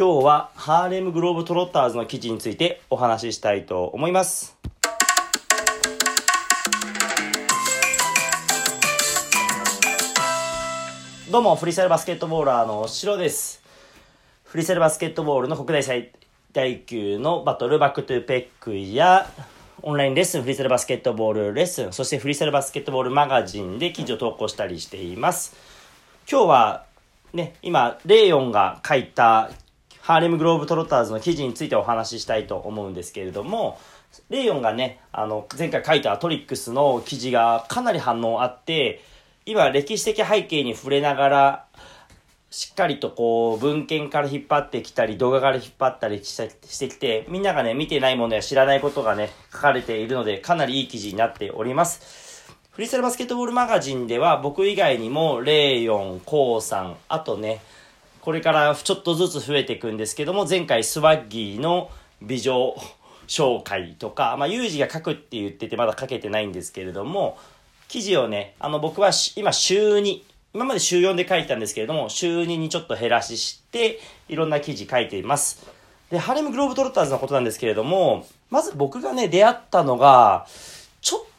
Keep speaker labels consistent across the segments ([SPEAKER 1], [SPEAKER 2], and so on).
[SPEAKER 1] 今日はハーレムグローブトロッターズの記事についてお話ししたいと思います。どうも、フリースタイルバスケットボーラーのシロです。フリースタイルバスケットボールの国内最大級のバトルバックトゥーペックやオンラインレッスン、フリースタイルバスケットボールレッスン、そしてフリースタイルバスケットボールマガジンで記事を投稿したりしています。今日はね、今、レイヨンが書いたハーレムグローブトロッターズの記事についてお話ししたいと思うんですけれども、レイヨンがね、あの、前回書いたトリックスの記事がかなり反応あって、今、歴史的背景に触れながら、しっかりとこう、文献から引っ張ってきたり、動画から引っ張ったりしてしてきて、みんながね、見てないものや知らないことがね、書かれているので、かなりいい記事になっております。フリースタイルバスケットボールマガジンでは、僕以外にも、レイヨン、コウさん、あとね、これからちょっとずつ増えていくんですけども、前回スワッギーの美女紹介とか、まあ、ユージが書くって言っててまだ書けてないんですけれども、記事をね、あの僕は今週2、今まで週4で書いたんですけれども、週2にちょっと減らしして、いろんな記事書いています。で、ハーレムグローブトロッターズのことなんですけれども、まず僕がね、出会ったのが、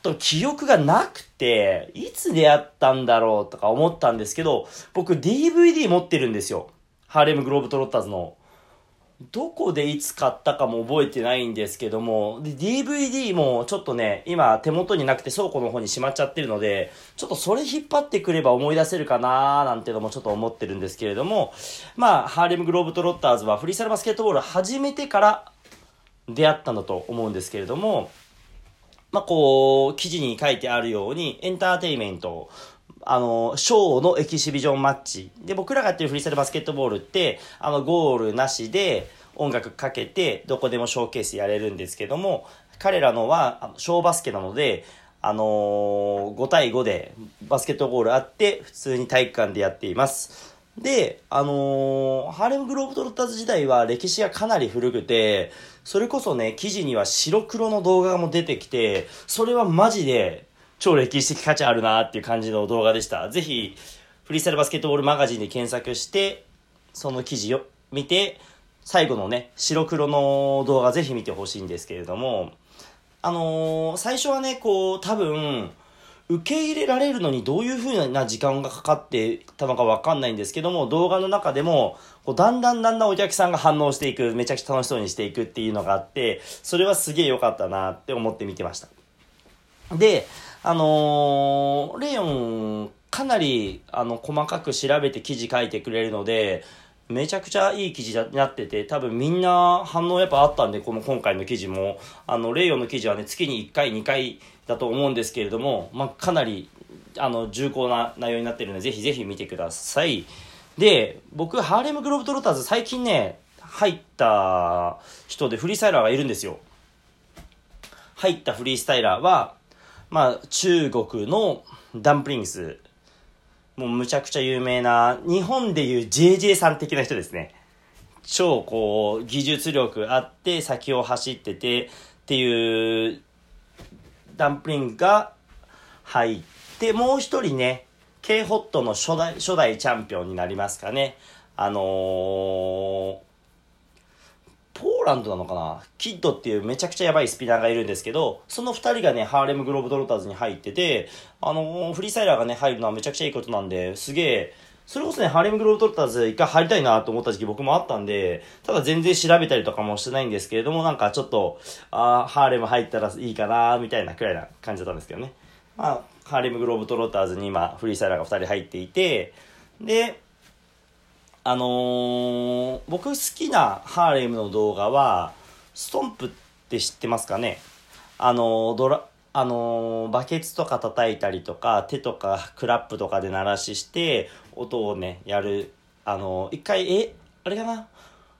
[SPEAKER 1] と記憶がなくて、いつ出会ったんだろうとか思ったんですけど、僕 DVD 持ってるんですよ。ハーレムグローブトロッターズの。どこでいつ買ったかも覚えてないんですけども、DVD もちょっとね、今手元になくて倉庫の方にしまっちゃってるので、ちょっとそれ引っ張ってくれば思い出せるかなーなんてのもちょっと思ってるんですけれども、まあ、ハーレムグローブトロッターズはフリースタイルバスケットボール始めてから出会ったんだと思うんですけれども、まあ、こう、記事に書いてあるように、エンターテイメント、あの、ショーのエキシビジョンマッチ。で、僕らがやってるフリースタイルバスケットボールって、あの、ゴールなしで音楽かけて、どこでもショーケースやれるんですけども、彼らのは、あのショーバスケなので、あのー5対5でバスケットボールあって、普通に体育館でやっています。で、あのーハーレムグローブトロッターズ時代は歴史がかなり古くて、それこそね、記事には白黒の動画も出てきて、それはマジで超歴史的価値あるなっていう感じの動画でした。ぜひ、フリースタイルバスケットボールマガジンで検索して、その記事を見て、最後のね、白黒の動画ぜひ見てほしいんですけれども、あのー最初はね、こう、多分、受け入れられるのにどういう風な時間がかかってたのかわかんないんですけども、動画の中でも、こうだんだんだんだんお客さんが反応していく、めちゃくちゃ楽しそうにしていくっていうのがあって、それはすげえ良かったなって思って見てました。で、あのーレイヨン、かなり、あの、細かく調べて記事書いてくれるので、めちゃくちゃいい記事になってて、多分みんな反応やっぱあったんで、この今回の記事も、あの、レイヨンの記事はね、月に1回、2回だと思うんですけれども、まあ、かなり、あの、重厚な内容になってるので、ぜひぜひ見てください。で、僕、ハーレムグローブトロッターズ、最近ね、入った人でフリースタイラーがいるんですよ。入ったフリースタイラーは、まあ、中国のダンプリングス、もうむちゃくちゃ有名な、日本でいう JJ さん的な人ですね。超こう、技術力あって、先を走ってて、っていう、ダンプリングが入って、もう一人ね、K ホットの初代、初代チャンピオンになりますかね。あのー、ーランドなのかな？キッドっていうめちゃくちゃやばいスピナーがいるんですけど、その二人がね、ハーレムグローブドロッターズに入ってて、あのーフリースタイラーがね、入るのはめちゃくちゃいいことなんで、すげえ、それこそね、ハーレムグローブドロッターズ一回入りたいなと思った時期僕もあったんで、ただ全然調べたりとかもしてないんですけれども、なんかちょっと、あーハーレム入ったらいいかなみたいなくらいな感じだったんですけどね。まあ、ハーレムグローブドロッターズに今、フリースタイラーが二人入っていて、で、あのー僕好きなハーレムの動画は、ストンプって知ってますかね？あのードラ、あのーバケツとか叩いたりとか、手とかクラップとかで鳴らしして、音をね、やる。あのー一回、え、あれかな？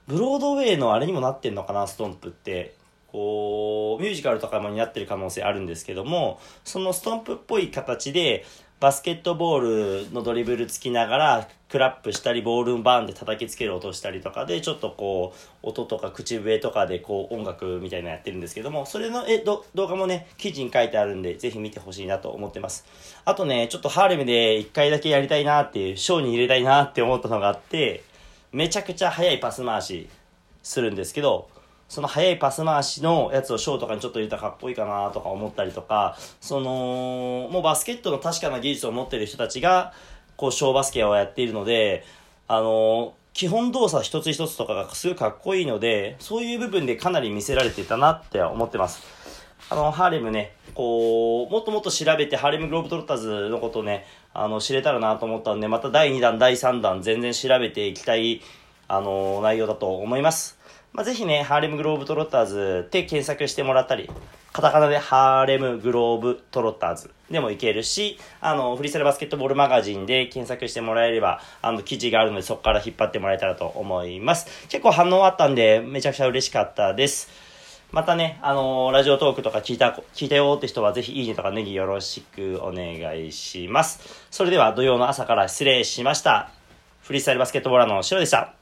[SPEAKER 1] ブロードウェイのあれにもなってんのかな、ストンプって。こう、ミュージカルとかもになってる可能性あるんですけども、そのストンプっぽい形で、バスケットボールのドリブルつきながら、クラップしたり、ボールバーンで叩きつける音したりとかで、ちょっとこう、音とか口笛とかでこう、音楽みたいなのやってるんですけども、それのえど動画もね、記事に書いてあるんで、ぜひ見てほしいなと思ってます。あとね、ちょっとハーレムで一回だけやりたいなっていう、ショーに入れたいなって思ったのがあって、めちゃくちゃ速いパス回しするんですけど、その速いパス回しのやつをショーとかにちょっと入れたらかっこいいかなとか思ったりとか、その、もうバスケットの確かな技術を持ってる人たちが、こう、ショーバスケをやっているので、あの基本動作一つ一つとかがすごいかっこいいので、そういう部分でかなり見せられてたなって思ってます。あの、ハーレムね、こう、もっともっと調べて、ハーレムグローブトロッターズのことね、あの、知れたらなと思ったんで、また第2弾、第3弾、全然調べていきたい、あの、内容だと思います。まあ、ぜひね、ハーレムグローブトロッターズって検索してもらったり、カタカナでハーレムグローブトロッターズでもいけるし、あの、フリースタイルバスケットボールマガジンで検索してもらえれば、あの、記事があるのでそこから引っ張ってもらえたらと思います。結構反応あったんで、めちゃくちゃ嬉しかったです。またね、あのー、ラジオトークとか聞いた、聞いたよって人はぜひいいねとかネギよろしくお願いします。それでは土曜の朝から失礼しました。フリースタイルバスケットボーラーのシロでした。